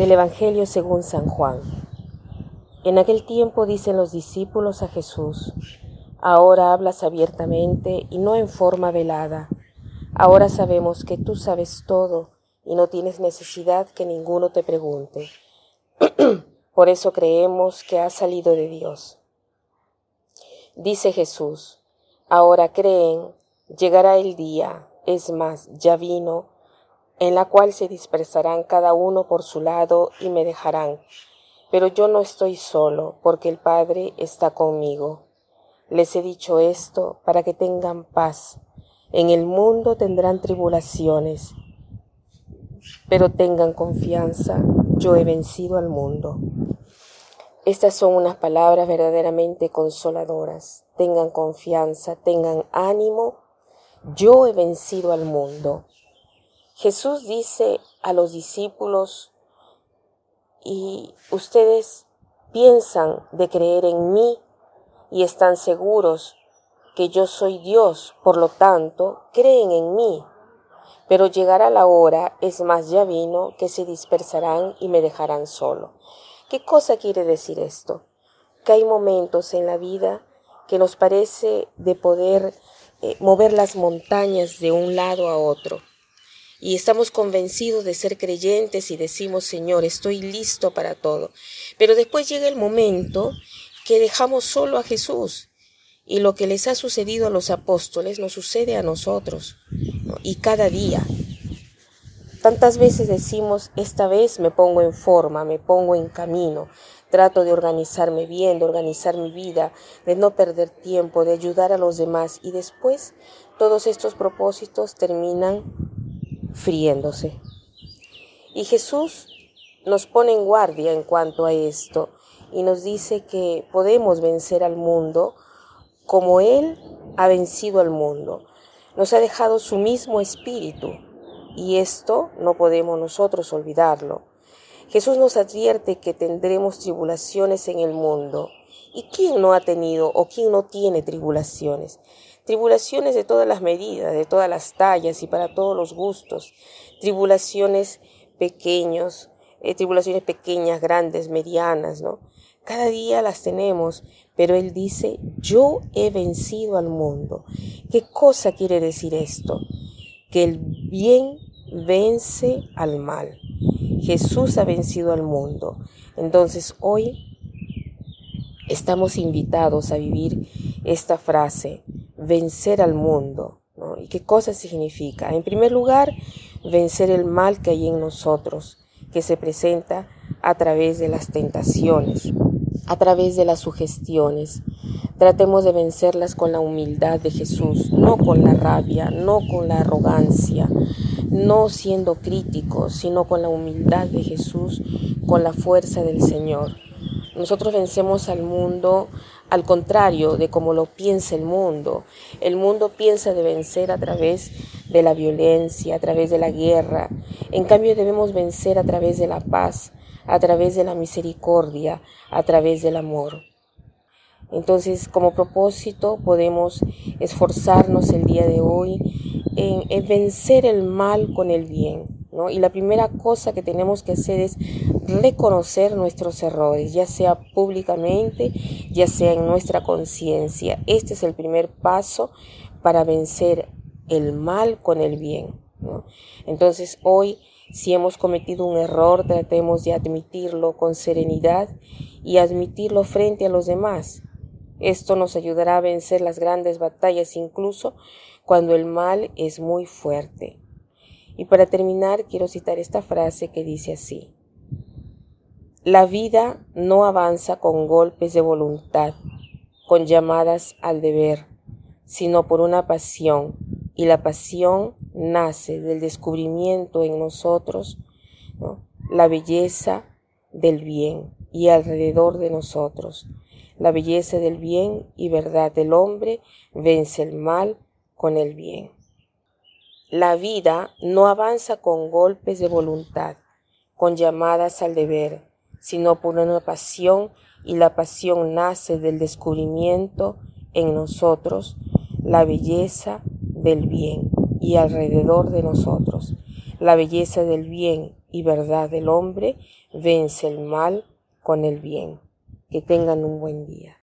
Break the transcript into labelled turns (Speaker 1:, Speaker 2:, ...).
Speaker 1: Del Evangelio según San Juan. En aquel tiempo dicen los discípulos a Jesús, ahora hablas abiertamente y no en forma velada. Ahora sabemos que tú sabes todo y no tienes necesidad que ninguno te pregunte. Por eso creemos que has salido de Dios. Dice Jesús, ahora creen, llegará el día, es más, ya vino, en la cual se dispersarán cada uno por su lado y me dejarán. Pero yo no estoy solo, porque el Padre está conmigo. Les he dicho esto para que tengan paz. En el mundo tendrán tribulaciones, pero tengan confianza, yo he vencido al mundo. Estas son unas palabras verdaderamente consoladoras. Tengan confianza, tengan ánimo, yo he vencido al mundo. Jesús dice a los discípulos, y ustedes piensan de creer en mí y están seguros que yo soy Dios, por lo tanto, creen en mí. Pero llegará la hora, es más, ya vino, que se dispersarán y me dejarán solo. ¿Qué cosa quiere decir esto? Que hay momentos en la vida que nos parece de poder eh, mover las montañas de un lado a otro y estamos convencidos de ser creyentes y decimos, Señor, estoy listo para todo. Pero después llega el momento que dejamos solo a Jesús y lo que les ha sucedido a los apóstoles nos sucede a nosotros y cada día. Tantas veces decimos, esta vez me pongo en forma, me pongo en camino, trato de organizarme bien, de organizar mi vida, de no perder tiempo, de ayudar a los demás y después todos estos propósitos terminan friéndose. Y Jesús nos pone en guardia en cuanto a esto y nos dice que podemos vencer al mundo como Él ha vencido al mundo. Nos ha dejado su mismo espíritu y esto no podemos nosotros olvidarlo. Jesús nos advierte que tendremos tribulaciones en el mundo. ¿Y quién no ha tenido o quién no tiene tribulaciones? tribulaciones de todas las medidas, de todas las tallas y para todos los gustos, tribulaciones pequeños, eh, tribulaciones pequeñas, grandes, medianas, ¿no? Cada día las tenemos, pero Él dice, yo he vencido al mundo. ¿Qué cosa quiere decir esto? Que el bien vence al mal. Jesús ha vencido al mundo. Entonces hoy estamos invitados a vivir esta frase, vencer al mundo. ¿Y qué cosa significa? En primer lugar, vencer el mal que hay en nosotros, que se presenta a través de las tentaciones, a través de las sugestiones. Tratemos de vencerlas con la humildad de Jesús, no con la rabia, no con la arrogancia, no siendo críticos, sino con la humildad de Jesús, con la fuerza del Señor. Nosotros vencemos al mundo al contrario de como lo piensa el mundo. El mundo piensa de vencer a través de la violencia, a través de la guerra. En cambio debemos vencer a través de la paz, a través de la misericordia, a través del amor. Entonces, como propósito, podemos esforzarnos el día de hoy en, en vencer el mal con el bien y la primera cosa que tenemos que hacer es reconocer nuestros errores, ya sea públicamente, ya sea en nuestra conciencia. Este es el primer paso para vencer el mal con el bien. Entonces hoy, si hemos cometido un error, tratemos de admitirlo con serenidad y admitirlo frente a los demás. Esto nos ayudará a vencer las grandes batallas incluso cuando el mal es muy fuerte. Y para terminar, quiero citar esta frase que dice así. La vida no avanza con golpes de voluntad, con llamadas al deber, sino por una pasión, y la pasión nace del descubrimiento en nosotros la belleza del bien y alrededor de nosotros. La belleza del bien y verdad del hombre vence el mal con el bien. La vida no avanza con golpes de voluntad, con llamadas al deber, sino por una pasión y la pasión nace del descubrimiento en nosotros la belleza del bien y alrededor de nosotros. La belleza del bien y verdad del hombre vence el mal con el bien. Que tengan un buen día.